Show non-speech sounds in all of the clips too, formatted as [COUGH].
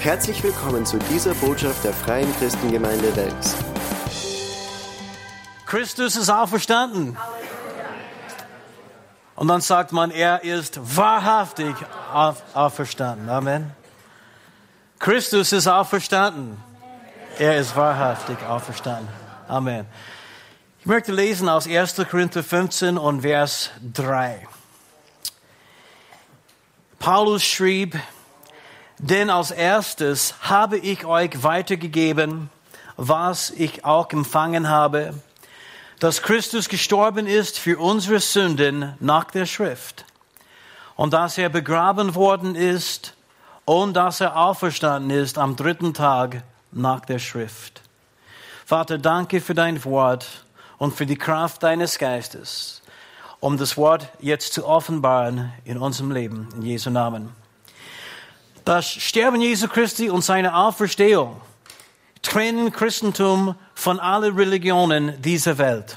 Herzlich willkommen zu dieser Botschaft der Freien Christengemeinde Wels. Christus ist auferstanden. Und dann sagt man, er ist wahrhaftig auf, auferstanden. Amen. Christus ist auferstanden. Er ist wahrhaftig auferstanden. Amen. Ich möchte lesen aus 1. Korinther 15 und Vers 3. Paulus schrieb, denn als erstes habe ich euch weitergegeben, was ich auch empfangen habe, dass Christus gestorben ist für unsere Sünden nach der Schrift und dass er begraben worden ist und dass er auferstanden ist am dritten Tag nach der Schrift. Vater, danke für dein Wort und für die Kraft deines Geistes, um das Wort jetzt zu offenbaren in unserem Leben, in Jesu Namen. Das Sterben Jesu Christi und seine Auferstehung trennen Christentum von allen Religionen dieser Welt.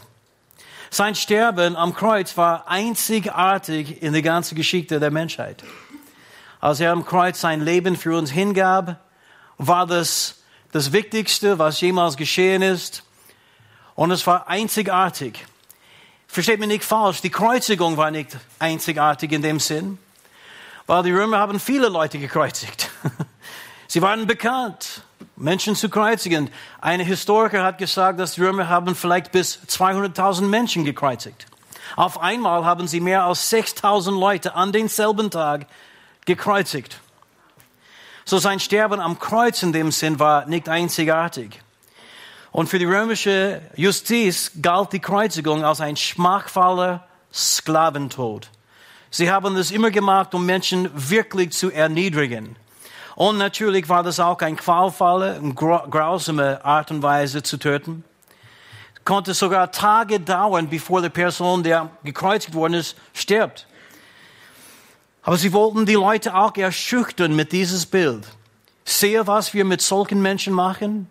Sein Sterben am Kreuz war einzigartig in der ganzen Geschichte der Menschheit. Als er am Kreuz sein Leben für uns hingab, war das das Wichtigste, was jemals geschehen ist. Und es war einzigartig. Versteht mich nicht falsch, die Kreuzigung war nicht einzigartig in dem Sinn. Weil die Römer haben viele Leute gekreuzigt. [LAUGHS] Sie waren bekannt, Menschen zu kreuzigen. Ein Historiker hat gesagt, dass die Römer haben vielleicht bis 200.000 Menschen gekreuzigt. Auf einmal haben sie mehr als 6.000 Leute an denselben Tag gekreuzigt. So sein Sterben am Kreuz in dem Sinn war nicht einzigartig. Und für die römische Justiz galt die Kreuzigung als ein schmachvoller Sklaventod. Sie haben das immer gemacht, um Menschen wirklich zu erniedrigen. Und natürlich war das auch ein qualvolle und grausame Art und Weise zu töten. Konnte sogar Tage dauern, bevor die Person, der gekreuzigt worden ist, stirbt. Aber sie wollten die Leute auch erschüchtern mit dieses Bild. Sehe, was wir mit solchen Menschen machen.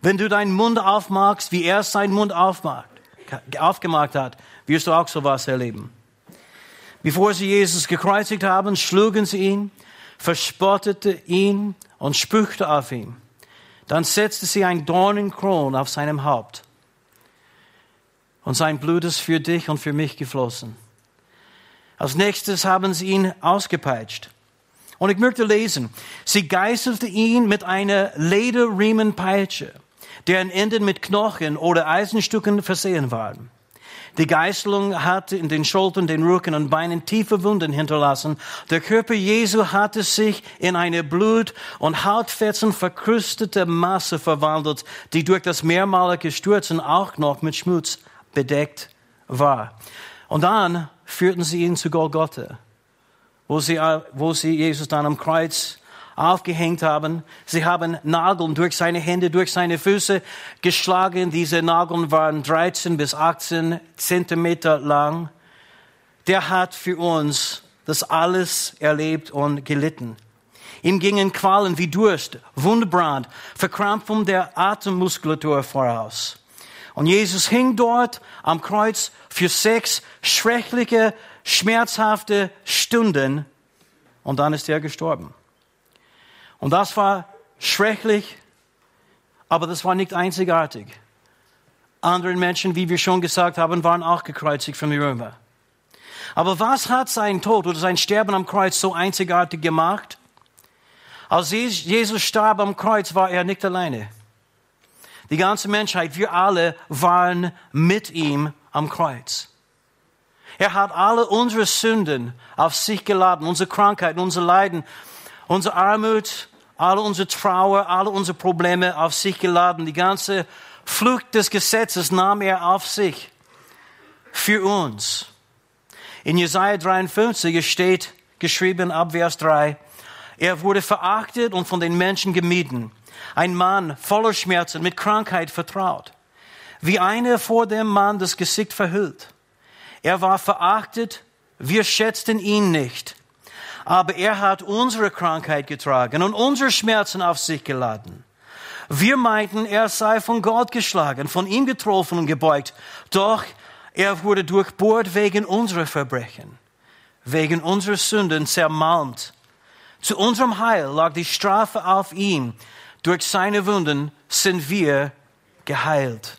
Wenn du deinen Mund aufmachst, wie er seinen Mund aufmacht, aufgemacht hat, wirst du auch sowas erleben. Bevor sie Jesus gekreuzigt haben, schlugen sie ihn, verspottete ihn und spuckte auf ihn. Dann setzte sie ein Dornenkron auf seinem Haupt. Und sein Blut ist für dich und für mich geflossen. Als nächstes haben sie ihn ausgepeitscht. Und ich möchte lesen, sie geißelte ihn mit einer Lederriemenpeitsche, deren Enden mit Knochen oder Eisenstücken versehen waren. Die Geißelung hatte in den Schultern, den Rücken und Beinen tiefe Wunden hinterlassen. Der Körper Jesu hatte sich in eine Blut- und Hautfetzen verkrustete Masse verwandelt, die durch das mehrmalige Stürzen auch noch mit Schmutz bedeckt war. Und dann führten sie ihn zu Golgotha, wo sie, wo sie Jesus dann am Kreuz aufgehängt haben. Sie haben Nageln durch seine Hände, durch seine Füße geschlagen. Diese Nageln waren 13 bis 18 Zentimeter lang. Der hat für uns das alles erlebt und gelitten. Ihm gingen Qualen wie Durst, Wundbrand, Verkrampfung der Atemmuskulatur voraus. Und Jesus hing dort am Kreuz für sechs schreckliche, schmerzhafte Stunden und dann ist er gestorben. Und das war schrecklich, aber das war nicht einzigartig. Andere Menschen, wie wir schon gesagt haben, waren auch gekreuzigt von den Römern. Aber was hat sein Tod oder sein Sterben am Kreuz so einzigartig gemacht? Als Jesus starb am Kreuz, war er nicht alleine. Die ganze Menschheit, wir alle waren mit ihm am Kreuz. Er hat alle unsere Sünden auf sich geladen, unsere Krankheiten, unsere Leiden, unsere Armut, alle unsere Trauer, alle unsere Probleme auf sich geladen. Die ganze Flucht des Gesetzes nahm er auf sich. Für uns. In Jesaja 53 steht geschrieben ab Vers 3, er wurde verachtet und von den Menschen gemieden. Ein Mann voller Schmerzen, mit Krankheit vertraut. Wie einer vor dem Mann das Gesicht verhüllt. Er war verachtet, wir schätzten ihn nicht aber er hat unsere Krankheit getragen und unsere Schmerzen auf sich geladen. Wir meinten, er sei von Gott geschlagen, von ihm getroffen und gebeugt, doch er wurde durchbohrt wegen unserer Verbrechen, wegen unserer Sünden zermalmt. Zu unserem Heil lag die Strafe auf ihm. Durch seine Wunden sind wir geheilt.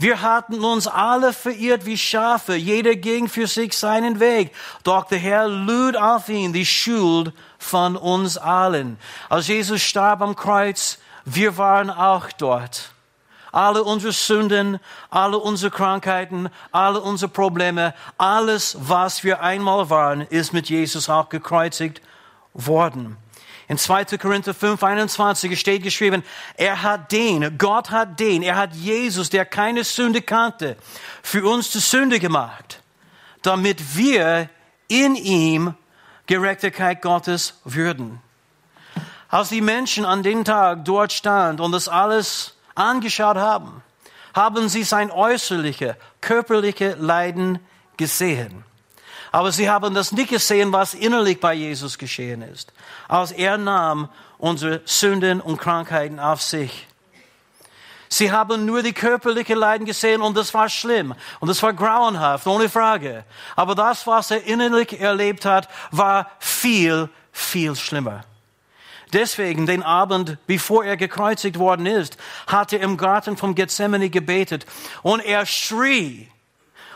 Wir hatten uns alle verirrt wie Schafe, jeder ging für sich seinen Weg. Doch der Herr lud auf ihn die Schuld von uns allen. Als Jesus starb am Kreuz, wir waren auch dort. Alle unsere Sünden, alle unsere Krankheiten, alle unsere Probleme, alles, was wir einmal waren, ist mit Jesus auch gekreuzigt worden. In 2. Korinther 5, 21 steht geschrieben, er hat den, Gott hat den, er hat Jesus, der keine Sünde kannte, für uns zur Sünde gemacht, damit wir in ihm Gerechtigkeit Gottes würden. Als die Menschen an dem Tag dort stand und das alles angeschaut haben, haben sie sein äußerliche, körperliche Leiden gesehen. Aber sie haben das nicht gesehen, was innerlich bei Jesus geschehen ist, als er nahm unsere Sünden und Krankheiten auf sich. Sie haben nur die körperliche Leiden gesehen und das war schlimm und das war grauenhaft, ohne Frage. Aber das, was er innerlich erlebt hat, war viel, viel schlimmer. Deswegen, den Abend, bevor er gekreuzigt worden ist, hat er im Garten vom Gethsemane gebetet und er schrie,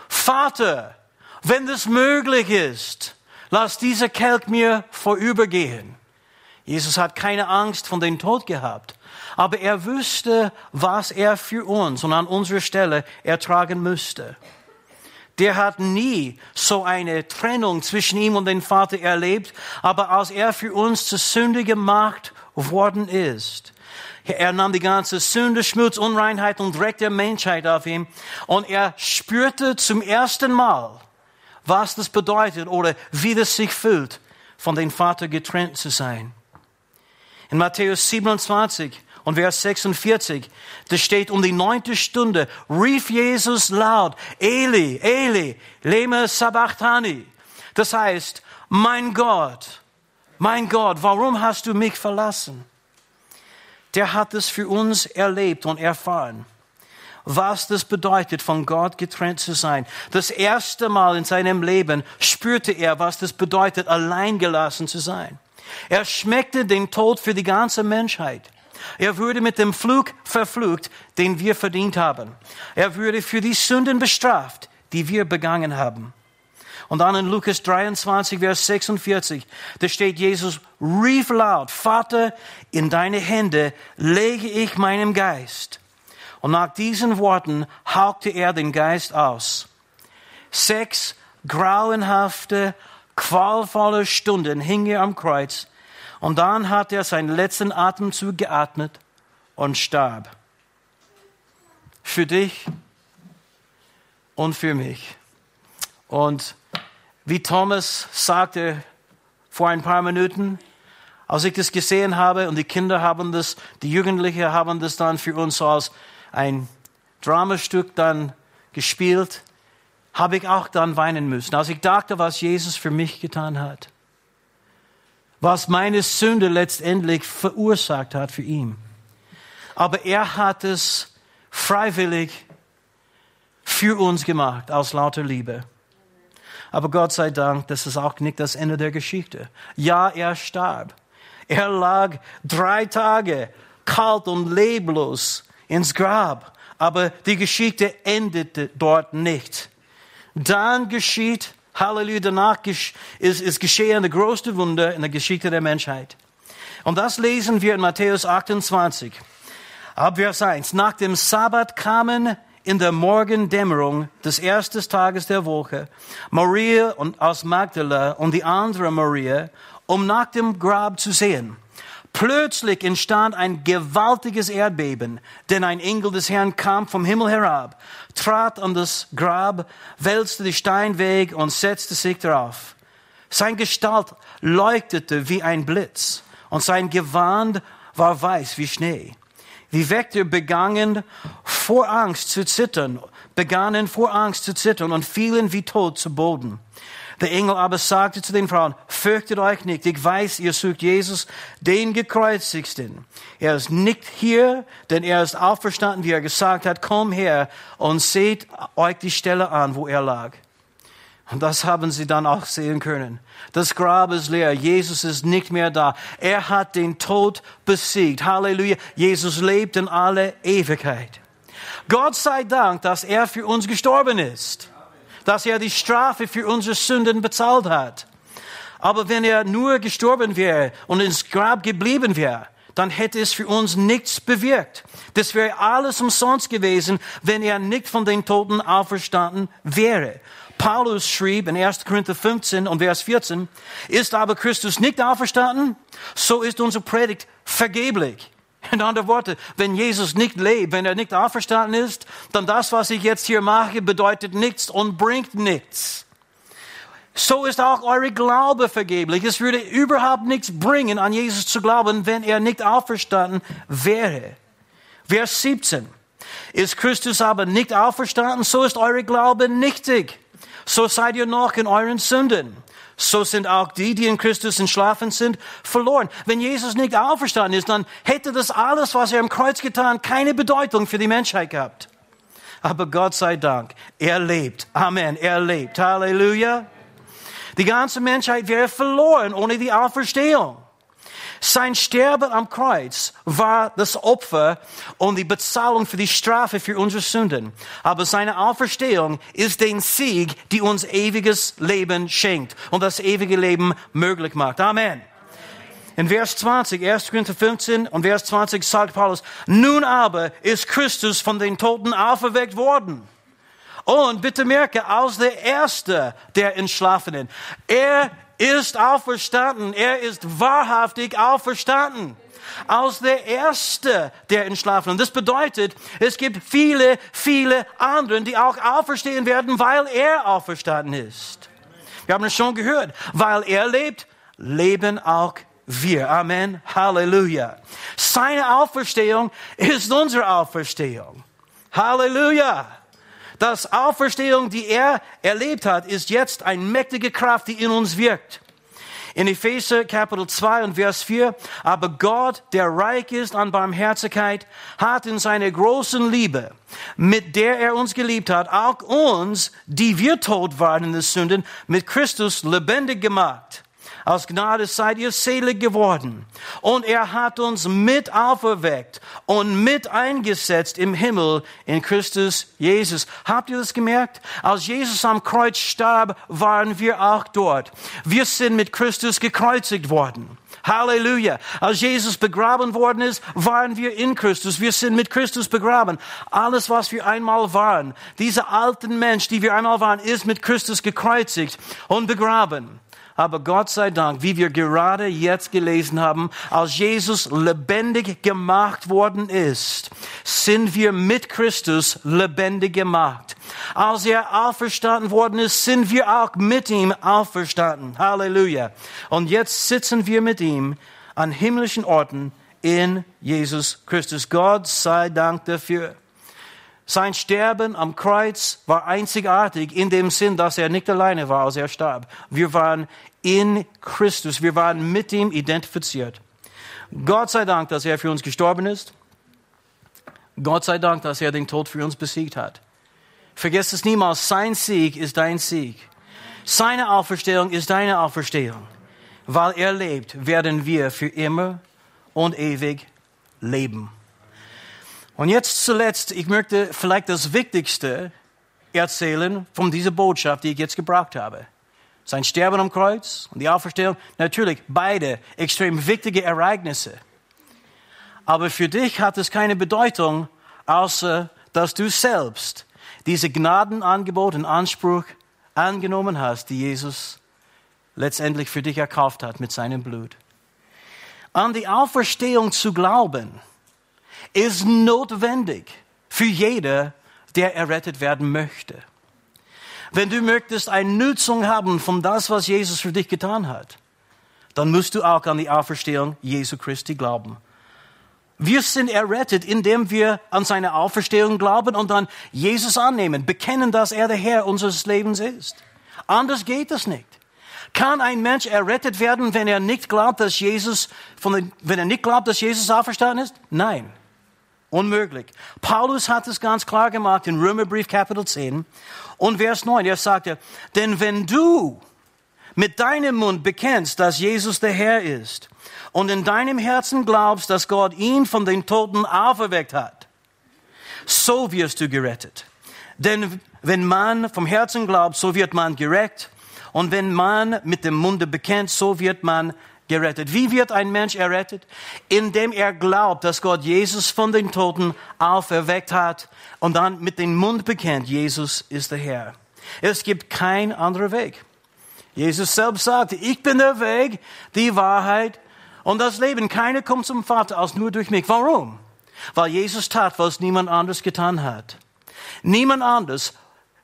Vater, wenn es möglich ist, lass dieser Kelch mir vorübergehen. Jesus hat keine Angst von dem Tod gehabt, aber er wusste, was er für uns und an unserer Stelle ertragen müsste. Der hat nie so eine Trennung zwischen ihm und dem Vater erlebt, aber als er für uns zur Sünde gemacht worden ist, er nahm die ganze Sünde, Schmutz, Unreinheit und Dreck der Menschheit auf ihm und er spürte zum ersten Mal, was das bedeutet oder wie das sich fühlt, von dem Vater getrennt zu sein. In Matthäus 27 und Vers 46, da steht um die neunte Stunde, rief Jesus laut, Eli, Eli, leme sabachthani. Das heißt, mein Gott, mein Gott, warum hast du mich verlassen? Der hat es für uns erlebt und erfahren was das bedeutet, von Gott getrennt zu sein. Das erste Mal in seinem Leben spürte er, was das bedeutet, alleingelassen zu sein. Er schmeckte den Tod für die ganze Menschheit. Er würde mit dem Flug verflucht, den wir verdient haben. Er würde für die Sünden bestraft, die wir begangen haben. Und dann in Lukas 23, Vers 46, da steht Jesus, rief laut, Vater, in deine Hände lege ich meinen Geist. Und nach diesen Worten hauchte er den Geist aus. Sechs grauenhafte, qualvolle Stunden hing er am Kreuz und dann hat er seinen letzten Atemzug geatmet und starb. Für dich und für mich. Und wie Thomas sagte vor ein paar Minuten, als ich das gesehen habe und die Kinder haben das, die Jugendlichen haben das dann für uns als ein Dramastück dann gespielt, habe ich auch dann weinen müssen, als ich dachte, was Jesus für mich getan hat. Was meine Sünde letztendlich verursacht hat für ihn. Aber er hat es freiwillig für uns gemacht, aus lauter Liebe. Aber Gott sei Dank, das ist auch nicht das Ende der Geschichte. Ja, er starb. Er lag drei Tage kalt und leblos ins Grab. Aber die Geschichte endete dort nicht. Dann geschieht, Halleluja, danach ist, ist geschehen der größte Wunder in der Geschichte der Menschheit. Und das lesen wir in Matthäus 28. Ab Vers 1. Nach dem Sabbat kamen in der Morgendämmerung des ersten Tages der Woche Maria und aus Magdala und die andere Maria, um nach dem Grab zu sehen. Plötzlich entstand ein gewaltiges Erdbeben, denn ein Engel des Herrn kam vom Himmel herab, trat an das Grab, wälzte die Stein weg und setzte sich darauf. Sein Gestalt leuchtete wie ein Blitz und sein Gewand war weiß wie Schnee. Die Wächter begannen vor Angst zu zittern, begannen vor Angst zu zittern und fielen wie tot zu Boden. Der Engel aber sagte zu den Frauen, fürchtet euch nicht, ich weiß, ihr sucht Jesus, den gekreuzigsten. Er ist nicht hier, denn er ist auferstanden, wie er gesagt hat, komm her und seht euch die Stelle an, wo er lag. Und das haben sie dann auch sehen können. Das Grab ist leer. Jesus ist nicht mehr da. Er hat den Tod besiegt. Halleluja. Jesus lebt in alle Ewigkeit. Gott sei Dank, dass er für uns gestorben ist. Dass er die Strafe für unsere Sünden bezahlt hat. Aber wenn er nur gestorben wäre und ins Grab geblieben wäre, dann hätte es für uns nichts bewirkt. Das wäre alles umsonst gewesen, wenn er nicht von den Toten auferstanden wäre. Paulus schrieb in 1. Korinther 15 und Vers 14, ist aber Christus nicht auferstanden, so ist unsere Predigt vergeblich. In anderen Worten, wenn Jesus nicht lebt, wenn er nicht auferstanden ist, dann das, was ich jetzt hier mache, bedeutet nichts und bringt nichts. So ist auch eure Glaube vergeblich. Es würde überhaupt nichts bringen, an Jesus zu glauben, wenn er nicht auferstanden wäre. Vers 17. Ist Christus aber nicht auferstanden, so ist eure Glaube nichtig. So seid ihr noch in euren Sünden. So sind auch die, die in Christus entschlafen sind, verloren. Wenn Jesus nicht auferstanden ist, dann hätte das alles, was er im Kreuz getan, keine Bedeutung für die Menschheit gehabt. Aber Gott sei Dank, er lebt. Amen. Er lebt. Halleluja. Die ganze Menschheit wäre verloren ohne die Auferstehung. Sein Sterben am Kreuz war das Opfer und die Bezahlung für die Strafe für unsere Sünden. Aber seine Auferstehung ist den Sieg, die uns ewiges Leben schenkt und das ewige Leben möglich macht. Amen. In Vers 20, 1. Korinther 15 und Vers 20 sagt Paulus, nun aber ist Christus von den Toten auferweckt worden und bitte merke, aus der Erste der Entschlafenen. Er ist auferstanden. Er ist wahrhaftig auferstanden. Aus der Erste der Entschlafenen. Das bedeutet, es gibt viele, viele anderen, die auch auferstehen werden, weil er auferstanden ist. Wir haben es schon gehört. Weil er lebt, leben auch wir. Amen. Halleluja. Seine Auferstehung ist unsere Auferstehung. Halleluja. Das Auferstehung, die er erlebt hat, ist jetzt eine mächtige Kraft, die in uns wirkt. In Epheser Kapitel 2 und Vers 4, aber Gott, der reich ist an Barmherzigkeit, hat in seiner großen Liebe, mit der er uns geliebt hat, auch uns, die wir tot waren in den Sünden, mit Christus lebendig gemacht aus Gnade seid ihr selig geworden. Und er hat uns mit auferweckt und mit eingesetzt im Himmel in Christus Jesus. Habt ihr das gemerkt? Als Jesus am Kreuz starb, waren wir auch dort. Wir sind mit Christus gekreuzigt worden. Halleluja. Als Jesus begraben worden ist, waren wir in Christus. Wir sind mit Christus begraben. Alles, was wir einmal waren, dieser alten Mensch, die wir einmal waren, ist mit Christus gekreuzigt und begraben. Aber Gott sei Dank, wie wir gerade jetzt gelesen haben, als Jesus lebendig gemacht worden ist, sind wir mit Christus lebendig gemacht. Als er auferstanden worden ist, sind wir auch mit ihm auferstanden. Halleluja. Und jetzt sitzen wir mit ihm an himmlischen Orten in Jesus Christus. Gott sei Dank dafür. Sein Sterben am Kreuz war einzigartig in dem Sinn, dass er nicht alleine war, als er starb. Wir waren in Christus. Wir waren mit ihm identifiziert. Gott sei Dank, dass er für uns gestorben ist. Gott sei Dank, dass er den Tod für uns besiegt hat. Vergesst es niemals, sein Sieg ist dein Sieg. Seine Auferstehung ist deine Auferstehung. Weil er lebt, werden wir für immer und ewig leben. Und jetzt zuletzt, ich möchte vielleicht das Wichtigste erzählen von dieser Botschaft, die ich jetzt gebraucht habe. Sein Sterben am Kreuz und die Auferstehung, natürlich beide extrem wichtige Ereignisse. Aber für dich hat es keine Bedeutung, außer dass du selbst diese Gnadenangebot und Anspruch angenommen hast, die Jesus letztendlich für dich erkauft hat mit seinem Blut. An die Auferstehung zu glauben, ist notwendig für jeder, der errettet werden möchte. Wenn du möchtest eine Nutzung haben von das, was Jesus für dich getan hat, dann musst du auch an die Auferstehung Jesu Christi glauben. Wir sind errettet, indem wir an seine Auferstehung glauben und dann Jesus annehmen, bekennen, dass er der Herr unseres Lebens ist. Anders geht es nicht. Kann ein Mensch errettet werden, wenn er nicht glaubt, dass Jesus, von den, wenn er nicht glaubt, dass Jesus auferstanden ist? Nein. Unmöglich. Paulus hat es ganz klar gemacht in Römerbrief Kapitel 10 und Vers 9. Er sagte, denn wenn du mit deinem Mund bekennst, dass Jesus der Herr ist und in deinem Herzen glaubst, dass Gott ihn von den Toten auferweckt hat, so wirst du gerettet. Denn wenn man vom Herzen glaubt, so wird man gerecht. Und wenn man mit dem Munde bekennt, so wird man gerettet. Wie wird ein Mensch errettet? Indem er glaubt, dass Gott Jesus von den Toten auferweckt hat und dann mit dem Mund bekennt, Jesus ist der Herr. Es gibt kein anderer Weg. Jesus selbst sagte, ich bin der Weg, die Wahrheit und das Leben. Keiner kommt zum Vater als nur durch mich. Warum? Weil Jesus tat, was niemand anders getan hat. Niemand anders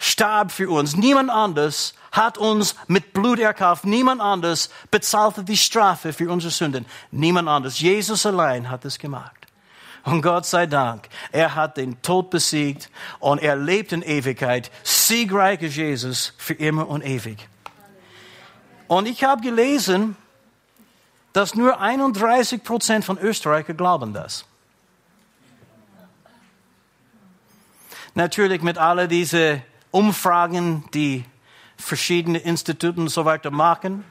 starb für uns. Niemand anders hat uns mit Blut erkauft. Niemand anders bezahlte die Strafe für unsere Sünden. Niemand anders. Jesus allein hat es gemacht. Und Gott sei Dank, er hat den Tod besiegt und er lebt in Ewigkeit. Siegreich ist Jesus für immer und ewig. Und ich habe gelesen, dass nur 31 Prozent von Österreichern glauben das. Natürlich mit all diese Umfragen, die verschiedene Instituten und so weiter machen,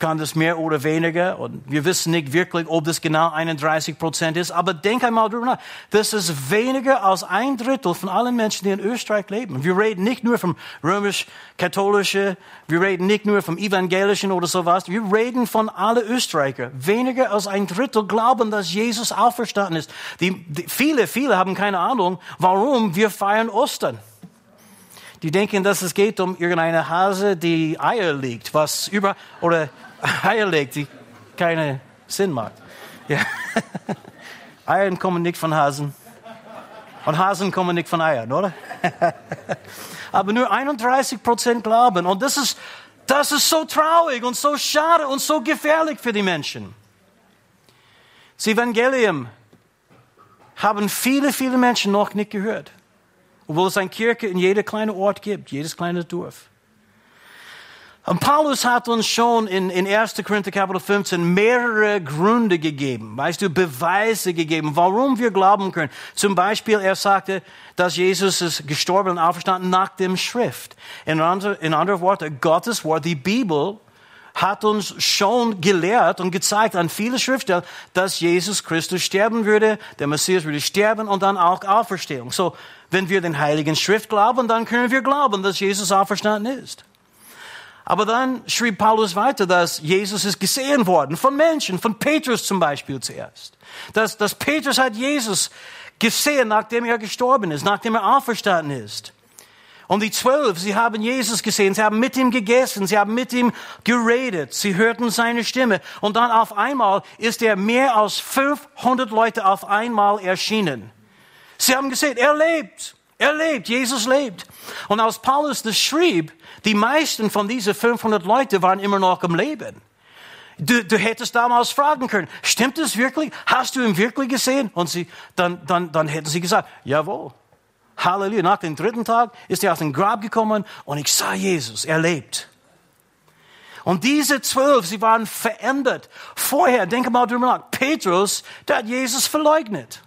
kann das mehr oder weniger. Und wir wissen nicht wirklich, ob das genau 31 Prozent ist. Aber denk einmal drüber nach. Das ist weniger als ein Drittel von allen Menschen, die in Österreich leben. Wir reden nicht nur vom römisch-katholischen, wir reden nicht nur vom evangelischen oder sowas. Wir reden von allen Österreicher. Weniger als ein Drittel glauben, dass Jesus auferstanden ist. Die, die, viele, viele haben keine Ahnung, warum wir feiern Ostern. Die denken, dass es geht um irgendeine Hase, die Eier legt, was über, oder [LAUGHS] Eier legt, die keinen Sinn macht. Ja. [LAUGHS] Eiern kommen nicht von Hasen. Und Hasen kommen nicht von Eiern, oder? [LAUGHS] Aber nur 31 Prozent glauben. Und das ist, das ist so traurig und so schade und so gefährlich für die Menschen. Das Evangelium haben viele, viele Menschen noch nicht gehört. Obwohl es eine Kirche in jedem kleinen Ort gibt, jedes kleine Dorf. Und Paulus hat uns schon in, in 1. Korinther Kapitel 15 mehrere Gründe gegeben, weißt du, Beweise gegeben, warum wir glauben können. Zum Beispiel, er sagte, dass Jesus ist gestorben und auferstanden nach dem Schrift. In, andere, in anderen Worten, Gottes Wort, die Bibel, hat uns schon gelehrt und gezeigt an viele Schriftstellen, dass Jesus Christus sterben würde, der Messias würde sterben und dann auch Auferstehung. So, wenn wir den Heiligen Schrift glauben, dann können wir glauben, dass Jesus auferstanden ist. Aber dann schrieb Paulus weiter, dass Jesus ist gesehen worden von Menschen, von Petrus zum Beispiel zuerst. Dass, dass Petrus hat Jesus gesehen, nachdem er gestorben ist, nachdem er auferstanden ist. Und die zwölf, sie haben Jesus gesehen, sie haben mit ihm gegessen, sie haben mit ihm geredet, sie hörten seine Stimme. Und dann auf einmal ist er mehr als 500 Leute auf einmal erschienen. Sie haben gesehen, er lebt. Er lebt, Jesus lebt. Und als Paulus das schrieb, die meisten von diesen 500 Leuten waren immer noch im Leben. Du, du hättest damals fragen können, stimmt es wirklich? Hast du ihn wirklich gesehen? Und sie, dann, dann, dann hätten sie gesagt, jawohl. Halleluja. Nach dem dritten Tag ist er aus dem Grab gekommen und ich sah Jesus, er lebt. Und diese zwölf, sie waren verändert. Vorher, denke mal drüber nach, Petrus, der hat Jesus verleugnet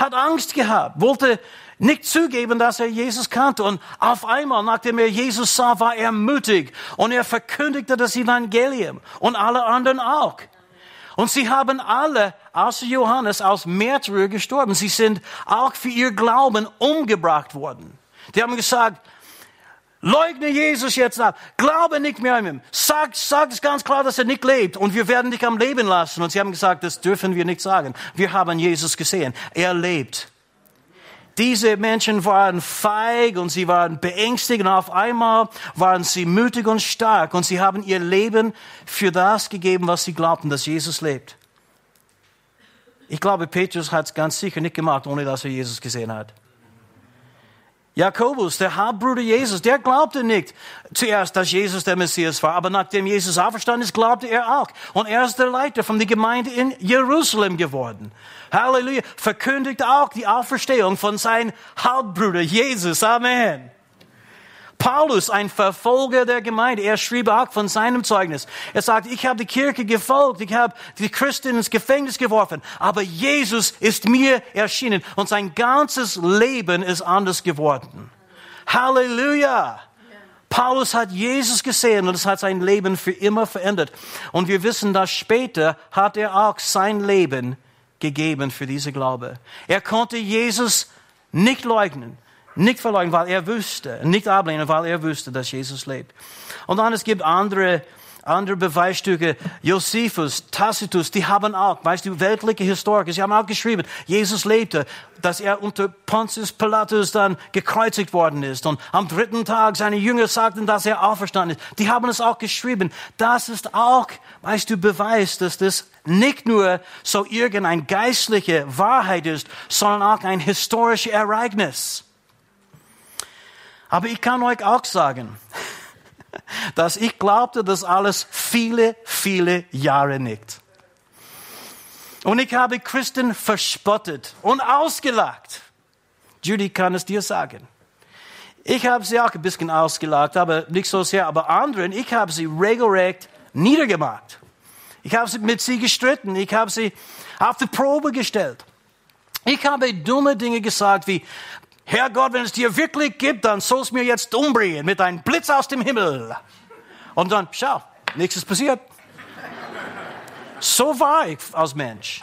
hat Angst gehabt, wollte nicht zugeben, dass er Jesus kannte. Und auf einmal, nachdem er Jesus sah, war er mutig und er verkündigte das Evangelium und alle anderen auch. Und sie haben alle, außer Johannes, als Märtyrer gestorben. Sie sind auch für ihr Glauben umgebracht worden. Die haben gesagt, Leugne Jesus jetzt ab. Glaube nicht mehr an ihm. Sag, sag es ganz klar, dass er nicht lebt. Und wir werden dich am Leben lassen. Und sie haben gesagt, das dürfen wir nicht sagen. Wir haben Jesus gesehen. Er lebt. Diese Menschen waren feig und sie waren beängstigt und auf einmal waren sie mutig und stark und sie haben ihr Leben für das gegeben, was sie glaubten, dass Jesus lebt. Ich glaube, Petrus hat es ganz sicher nicht gemacht, ohne dass er Jesus gesehen hat. Jakobus, der Halbbruder Jesus, der glaubte nicht zuerst, dass Jesus der Messias war, aber nachdem Jesus auferstanden ist, glaubte er auch. Und er ist der Leiter von der Gemeinde in Jerusalem geworden. Halleluja. Verkündigt auch die Auferstehung von seinem Halbbruder Jesus. Amen. Paulus, ein Verfolger der Gemeinde, er schrieb auch von seinem Zeugnis. Er sagt, ich habe die Kirche gefolgt, ich habe die Christen ins Gefängnis geworfen, aber Jesus ist mir erschienen und sein ganzes Leben ist anders geworden. Halleluja! Paulus hat Jesus gesehen und es hat sein Leben für immer verändert. Und wir wissen, dass später hat er auch sein Leben gegeben für diese Glaube. Er konnte Jesus nicht leugnen. Nicht verleugnen, weil er wusste, nicht ablehnen, weil er wusste, dass Jesus lebt. Und dann es gibt andere, andere Beweisstücke. Josephus, Tacitus, die haben auch, weißt du, weltliche Historiker, sie haben auch geschrieben, Jesus lebte, dass er unter Pontius Pilatus dann gekreuzigt worden ist. Und am dritten Tag seine Jünger sagten, dass er auferstanden ist. Die haben es auch geschrieben. Das ist auch, weißt du, Beweis, dass das nicht nur so irgendeine geistliche Wahrheit ist, sondern auch ein historisches Ereignis. Aber ich kann euch auch sagen, dass ich glaubte das alles viele, viele Jahre nicht. Und ich habe Christen verspottet und ausgelacht. Judy kann es dir sagen. Ich habe sie auch ein bisschen ausgelacht, aber nicht so sehr. Aber anderen, ich habe sie regelrecht niedergemacht. Ich habe mit sie gestritten. Ich habe sie auf die Probe gestellt. Ich habe dumme Dinge gesagt wie, Herr Gott, wenn es dir wirklich gibt, dann soll es mir jetzt umbringen mit einem Blitz aus dem Himmel. Und dann, schau, nichts ist passiert. So war ich als Mensch.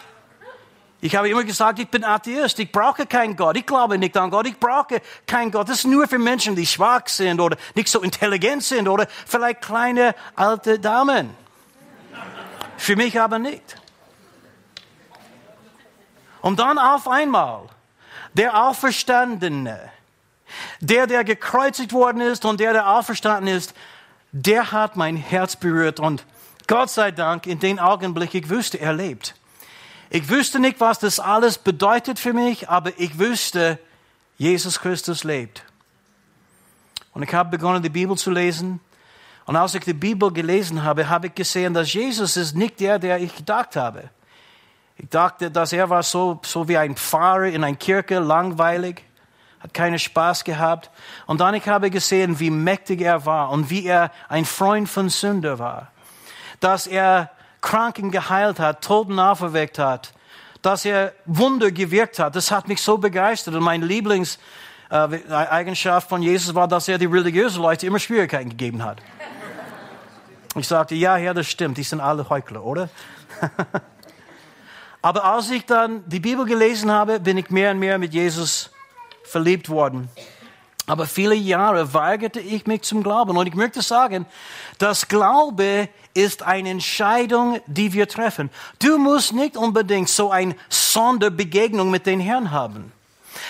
Ich habe immer gesagt, ich bin Atheist, ich brauche keinen Gott, ich glaube nicht an Gott, ich brauche keinen Gott. Das ist nur für Menschen, die schwach sind oder nicht so intelligent sind oder vielleicht kleine alte Damen. Für mich aber nicht. Und dann auf einmal der Auferstandene, der, der gekreuzigt worden ist und der, der auferstanden ist, der hat mein Herz berührt und Gott sei Dank, in den Augenblick, ich wusste, er lebt. Ich wusste nicht, was das alles bedeutet für mich, aber ich wusste, Jesus Christus lebt. Und ich habe begonnen, die Bibel zu lesen. Und als ich die Bibel gelesen habe, habe ich gesehen, dass Jesus ist nicht der, der ich gedacht habe. Ich dachte, dass er war so, so wie ein Pfarrer in einer Kirche, langweilig, hat keinen Spaß gehabt. Und dann ich habe gesehen, wie mächtig er war und wie er ein Freund von Sünder war. Dass er Kranken geheilt hat, Toten auferweckt hat, dass er Wunder gewirkt hat. Das hat mich so begeistert. Und meine Lieblingseigenschaft von Jesus war, dass er die religiösen Leute immer Schwierigkeiten gegeben hat. Ich sagte, ja, ja, das stimmt, die sind alle Heuchler, oder? [LAUGHS] Aber als ich dann die Bibel gelesen habe, bin ich mehr und mehr mit Jesus verliebt worden. Aber viele Jahre weigerte ich mich zum Glauben. Und ich möchte sagen, das Glaube ist eine Entscheidung, die wir treffen. Du musst nicht unbedingt so eine Sonderbegegnung mit den Herrn haben.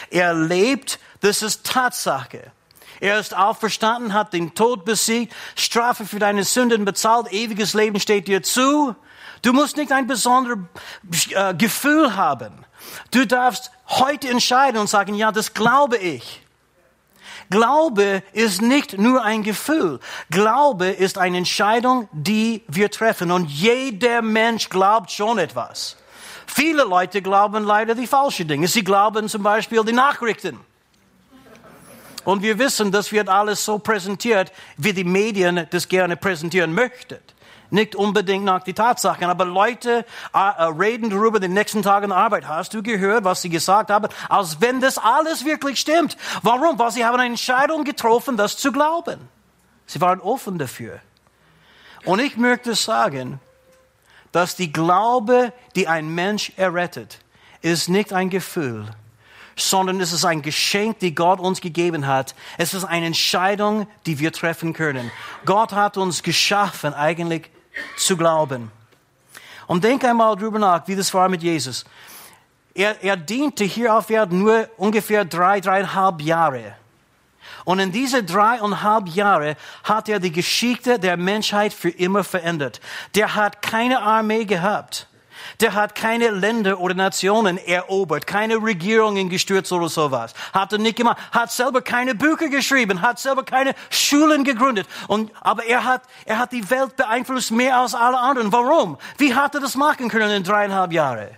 Er lebt, das ist Tatsache. Er ist auferstanden, hat den Tod besiegt, Strafe für deine Sünden bezahlt, ewiges Leben steht dir zu. Du musst nicht ein besonderes äh, Gefühl haben. Du darfst heute entscheiden und sagen, ja, das glaube ich. Glaube ist nicht nur ein Gefühl. Glaube ist eine Entscheidung, die wir treffen. Und jeder Mensch glaubt schon etwas. Viele Leute glauben leider die falschen Dinge. Sie glauben zum Beispiel die Nachrichten. Und wir wissen, das wird alles so präsentiert, wie die Medien das gerne präsentieren möchten. Nicht unbedingt nach die Tatsachen, aber Leute äh, äh, reden darüber den nächsten Tagen Arbeit. Hast du gehört, was sie gesagt haben? Als wenn das alles wirklich stimmt. Warum? Weil sie haben eine Entscheidung getroffen, das zu glauben. Sie waren offen dafür. Und ich möchte sagen, dass die Glaube, die ein Mensch errettet, ist nicht ein Gefühl, sondern es ist ein Geschenk, die Gott uns gegeben hat. Es ist eine Entscheidung, die wir treffen können. Gott hat uns geschaffen, eigentlich zu glauben. Und denk einmal drüber nach, wie das war mit Jesus. Er, er diente hier auf Erden nur ungefähr drei, dreieinhalb Jahre. Und in diese dreieinhalb Jahre hat er die Geschichte der Menschheit für immer verändert. Der hat keine Armee gehabt. Der hat keine Länder oder Nationen erobert, keine Regierungen gestürzt oder sowas. Hat er nicht gemacht. Hat selber keine Bücher geschrieben, hat selber keine Schulen gegründet. Und, aber er hat, er hat die Welt beeinflusst mehr als alle anderen. Warum? Wie hat er das machen können in dreieinhalb Jahren?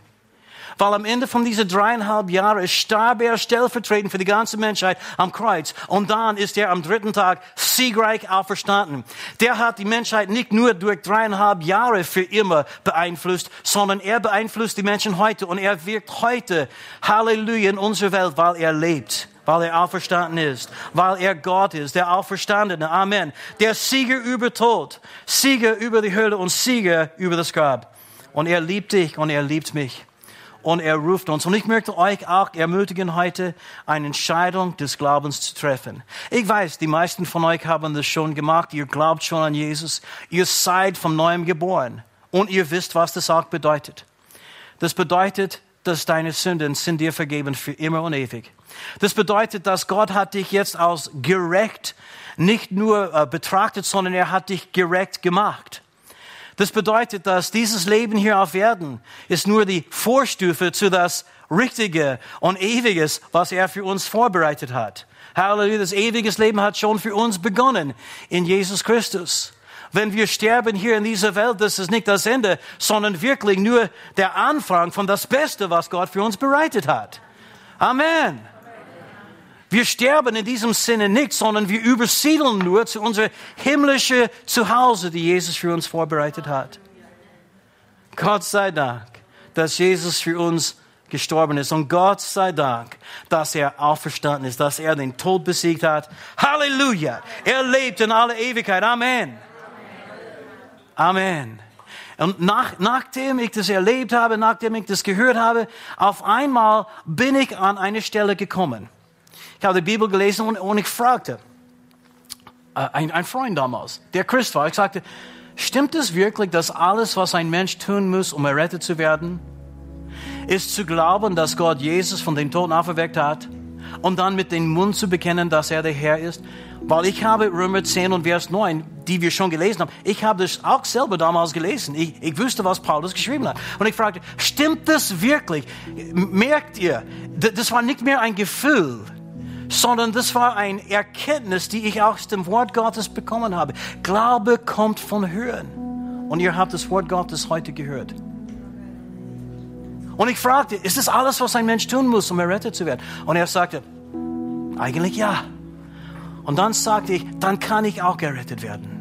Weil am Ende von diesen dreieinhalb Jahren starb er stellvertretend für die ganze Menschheit am Kreuz. Und dann ist er am dritten Tag siegreich auferstanden. Der hat die Menschheit nicht nur durch dreieinhalb Jahre für immer beeinflusst, sondern er beeinflusst die Menschen heute und er wirkt heute, Halleluja, in unserer Welt, weil er lebt weil er auferstanden ist, weil er Gott ist, der Auferstandene. Amen. Der Sieger über Tod, Sieger über die Hölle und Sieger über das Grab. Und er liebt dich und er liebt mich. Und er ruft uns. Und ich möchte euch auch ermutigen, heute eine Entscheidung des Glaubens zu treffen. Ich weiß, die meisten von euch haben das schon gemacht. Ihr glaubt schon an Jesus. Ihr seid vom Neuem geboren. Und ihr wisst, was das auch bedeutet. Das bedeutet, dass deine Sünden sind dir vergeben für immer und ewig. Das bedeutet, dass Gott hat dich jetzt als gerecht nicht nur äh, betrachtet, sondern er hat dich gerecht gemacht. Das bedeutet, dass dieses Leben hier auf Erden ist nur die Vorstufe zu das Richtige und Ewiges, was er für uns vorbereitet hat. Halleluja, das ewiges Leben hat schon für uns begonnen in Jesus Christus. Wenn wir sterben hier in dieser Welt, das ist nicht das Ende, sondern wirklich nur der Anfang von das Beste, was Gott für uns bereitet hat. Amen. Wir sterben in diesem Sinne nicht, sondern wir übersiedeln nur zu unser himmlischen Zuhause, die Jesus für uns vorbereitet hat. Gott sei Dank, dass Jesus für uns gestorben ist. Und Gott sei Dank, dass er auferstanden ist, dass er den Tod besiegt hat. Halleluja! Er lebt in aller Ewigkeit. Amen. Amen. Und nach, nachdem ich das erlebt habe, nachdem ich das gehört habe, auf einmal bin ich an eine Stelle gekommen. Ich habe die Bibel gelesen und, und ich fragte, äh, ein, ein Freund damals, der Christ war, ich sagte, stimmt es wirklich, dass alles, was ein Mensch tun muss, um errettet zu werden, ist zu glauben, dass Gott Jesus von den Toten auferweckt hat und dann mit dem Mund zu bekennen, dass er der Herr ist? Weil ich habe Römer 10 und Vers 9, die wir schon gelesen haben, ich habe das auch selber damals gelesen. Ich, ich wusste, was Paulus geschrieben hat. Und ich fragte, stimmt das wirklich? Merkt ihr, das war nicht mehr ein Gefühl, sondern das war eine Erkenntnis, die ich aus dem Wort Gottes bekommen habe. Glaube kommt von Hören. Und ihr habt das Wort Gottes heute gehört. Und ich fragte, ist das alles, was ein Mensch tun muss, um errettet zu werden? Und er sagte, eigentlich ja. Und dann sagte ich, dann kann ich auch gerettet werden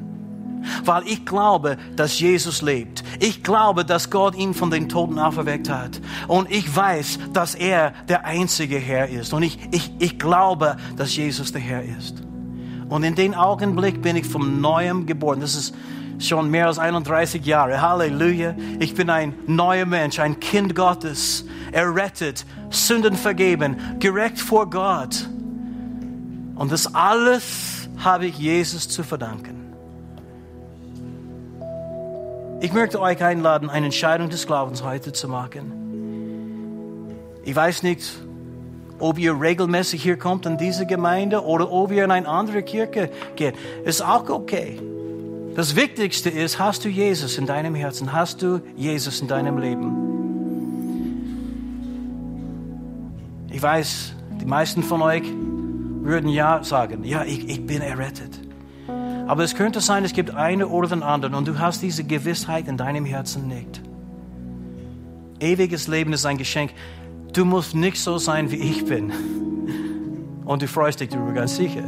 weil ich glaube, dass Jesus lebt. Ich glaube, dass Gott ihn von den Toten auferweckt hat. Und ich weiß, dass er der einzige Herr ist. Und ich, ich, ich glaube, dass Jesus der Herr ist. Und in dem Augenblick bin ich vom Neuem geboren. Das ist schon mehr als 31 Jahre. Halleluja. Ich bin ein neuer Mensch, ein Kind Gottes, errettet, Sünden vergeben, gerecht vor Gott. Und das alles habe ich Jesus zu verdanken. Ich möchte euch einladen, eine Entscheidung des Glaubens heute zu machen. Ich weiß nicht, ob ihr regelmäßig hier kommt in diese Gemeinde oder ob ihr in eine andere Kirche geht. Ist auch okay. Das Wichtigste ist, hast du Jesus in deinem Herzen? Hast du Jesus in deinem Leben? Ich weiß, die meisten von euch würden ja sagen, ja, ich, ich bin errettet. Aber es könnte sein, es gibt eine oder den anderen und du hast diese Gewissheit in deinem Herzen nicht. Ewiges Leben ist ein Geschenk. Du musst nicht so sein, wie ich bin. Und du freust dich darüber, ganz sicher.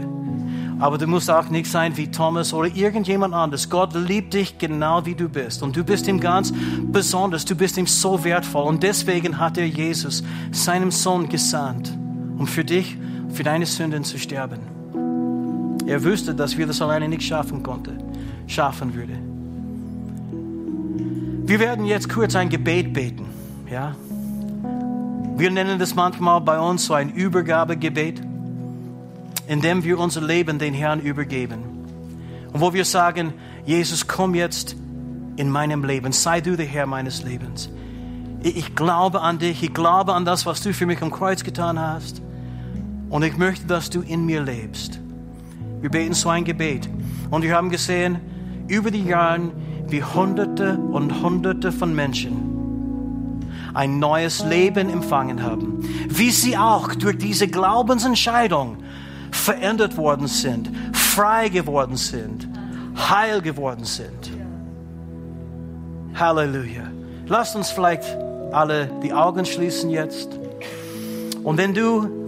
Aber du musst auch nicht sein wie Thomas oder irgendjemand anderes. Gott liebt dich genau wie du bist. Und du bist ihm ganz besonders. Du bist ihm so wertvoll. Und deswegen hat er Jesus, seinem Sohn, gesandt, um für dich, für deine Sünden zu sterben. Er wusste, dass wir das alleine nicht schaffen konnten, schaffen würde. Wir werden jetzt kurz ein Gebet beten, ja? Wir nennen das manchmal bei uns so ein Übergabegebet, in dem wir unser Leben den Herrn übergeben. Und wo wir sagen, Jesus, komm jetzt in meinem Leben, sei du der Herr meines Lebens. Ich glaube an dich, ich glaube an das, was du für mich am Kreuz getan hast. Und ich möchte, dass du in mir lebst. Wir beten so ein Gebet. Und wir haben gesehen, über die Jahre, wie Hunderte und Hunderte von Menschen ein neues Leben empfangen haben. Wie sie auch durch diese Glaubensentscheidung verändert worden sind, frei geworden sind, heil geworden sind. Halleluja. Lasst uns vielleicht alle die Augen schließen jetzt. Und wenn du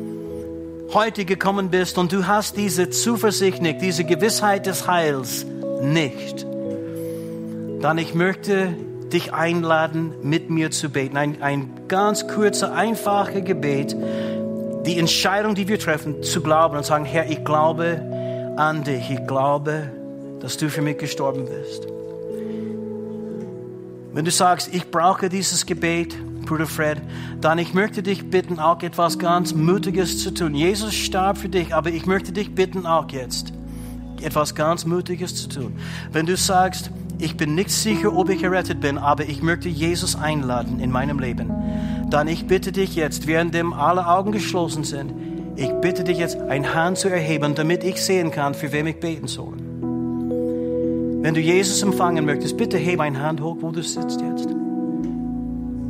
heute gekommen bist und du hast diese Zuversicht nicht, diese Gewissheit des Heils nicht, dann ich möchte dich einladen, mit mir zu beten. Ein, ein ganz kurzer, einfacher Gebet. Die Entscheidung, die wir treffen, zu glauben und sagen, Herr, ich glaube an dich. Ich glaube, dass du für mich gestorben bist. Wenn du sagst, ich brauche dieses Gebet, Bruder Fred, dann ich möchte dich bitten, auch etwas ganz Mutiges zu tun. Jesus starb für dich, aber ich möchte dich bitten, auch jetzt etwas ganz Mutiges zu tun. Wenn du sagst, ich bin nicht sicher, ob ich errettet bin, aber ich möchte Jesus einladen in meinem Leben, dann ich bitte dich jetzt, während alle Augen geschlossen sind, ich bitte dich jetzt, ein Hand zu erheben, damit ich sehen kann, für wem ich beten soll. Wenn du Jesus empfangen möchtest, bitte hebe eine Hand hoch, wo du sitzt jetzt.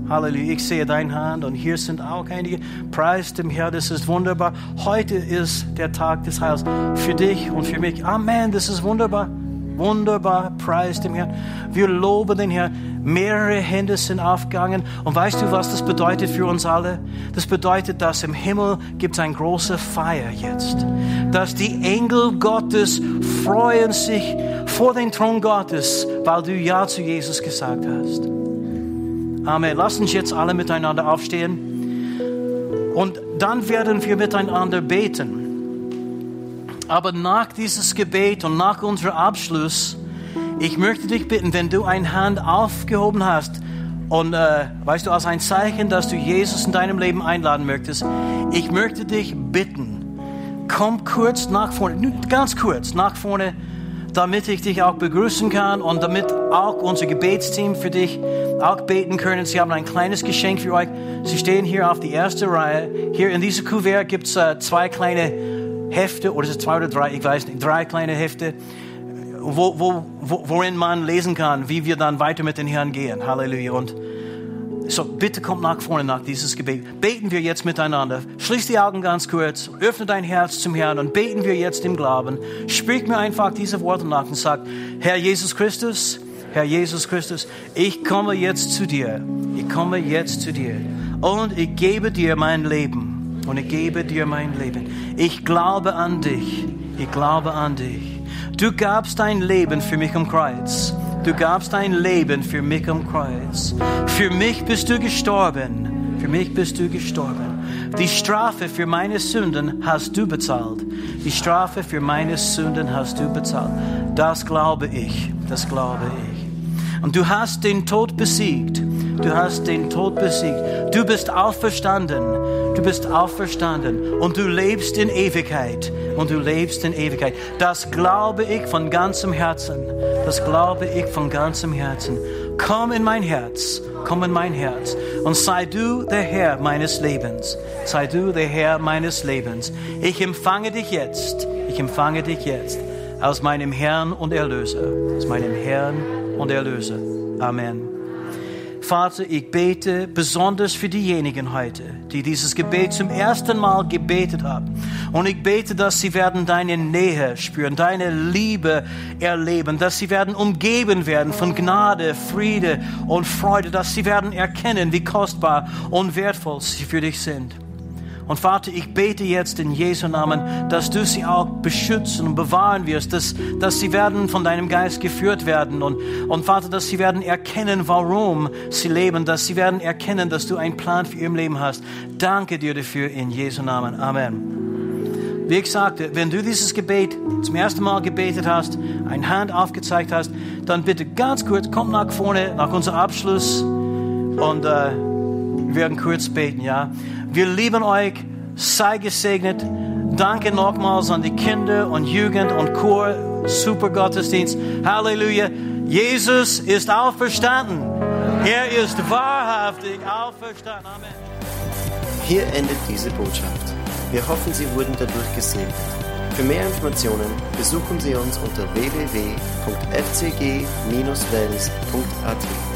Halleluja, ich sehe deine Hand und hier sind auch einige. Preis dem Herrn, das ist wunderbar. Heute ist der Tag des Heils für dich und für mich. Amen, das ist wunderbar. Wunderbar, preis dem Herrn. Wir loben den Herrn. Mehrere Hände sind aufgegangen. Und weißt du, was das bedeutet für uns alle? Das bedeutet, dass im Himmel gibt es eine große Feier jetzt. Dass die Engel Gottes freuen sich vor den Thron Gottes, weil du Ja zu Jesus gesagt hast. Amen. Lass uns jetzt alle miteinander aufstehen. Und dann werden wir miteinander beten. Aber nach dieses Gebet und nach unserem Abschluss, ich möchte dich bitten, wenn du eine Hand aufgehoben hast und äh, weißt du, als ein Zeichen, dass du Jesus in deinem Leben einladen möchtest, ich möchte dich bitten, komm kurz nach vorne, ganz kurz nach vorne, damit ich dich auch begrüßen kann und damit auch unser Gebetsteam für dich auch beten können. Sie haben ein kleines Geschenk für euch. Sie stehen hier auf die erste Reihe. Hier in diesem Kuvert gibt es äh, zwei kleine Hefte, oder es zwei oder drei, ich weiß nicht, drei kleine Hefte, wo, wo, wo, worin man lesen kann, wie wir dann weiter mit den Herrn gehen. Halleluja. Und so, bitte kommt nach vorne nach dieses Gebet. Beten wir jetzt miteinander. Schließ die Augen ganz kurz, öffne dein Herz zum Herrn und beten wir jetzt im Glauben. Sprich mir einfach diese Worte nach und sag, Herr Jesus Christus, Herr Jesus Christus, ich komme jetzt zu dir. Ich komme jetzt zu dir. Und ich gebe dir mein Leben. Und ich gebe dir mein Leben. Ich glaube an dich. Ich glaube an dich. Du gabst dein Leben für mich am Kreuz. Du gabst dein Leben für mich am Kreuz. Für mich bist du gestorben. Für mich bist du gestorben. Die Strafe für meine Sünden hast du bezahlt. Die Strafe für meine Sünden hast du bezahlt. Das glaube ich. Das glaube ich. Und du hast den Tod besiegt. Du hast den Tod besiegt. Du bist auferstanden. Du bist auferstanden. Und du lebst in Ewigkeit. Und du lebst in Ewigkeit. Das glaube ich von ganzem Herzen. Das glaube ich von ganzem Herzen. Komm in mein Herz. Komm in mein Herz. Und sei du der Herr meines Lebens. Sei du der Herr meines Lebens. Ich empfange dich jetzt. Ich empfange dich jetzt als meinem Herrn und Erlöser. Als meinem Herrn und Erlöser. Amen. Vater, ich bete besonders für diejenigen heute, die dieses Gebet zum ersten Mal gebetet haben. Und ich bete, dass sie werden deine Nähe spüren, deine Liebe erleben, dass sie werden umgeben werden von Gnade, Friede und Freude, dass sie werden erkennen, wie kostbar und wertvoll sie für dich sind. Und Vater, ich bete jetzt in Jesu Namen, dass du sie auch beschützen und bewahren wirst, dass, dass sie werden von deinem Geist geführt werden. Und, und Vater, dass sie werden erkennen, warum sie leben, dass sie werden erkennen, dass du einen Plan für ihr Leben hast. Danke dir dafür in Jesu Namen. Amen. Wie ich sagte, wenn du dieses Gebet zum ersten Mal gebetet hast, eine Hand aufgezeigt hast, dann bitte ganz kurz, komm nach vorne, nach unserem Abschluss und äh, wir werden kurz beten, ja. Wir lieben euch. Sei gesegnet. Danke nochmals an die Kinder und Jugend und Chor. Super Gottesdienst. Halleluja. Jesus ist auferstanden. Er ist wahrhaftig auferstanden. Amen. Hier endet diese Botschaft. Wir hoffen, Sie wurden dadurch gesegnet. Für mehr Informationen besuchen Sie uns unter www.fcg-wells.at.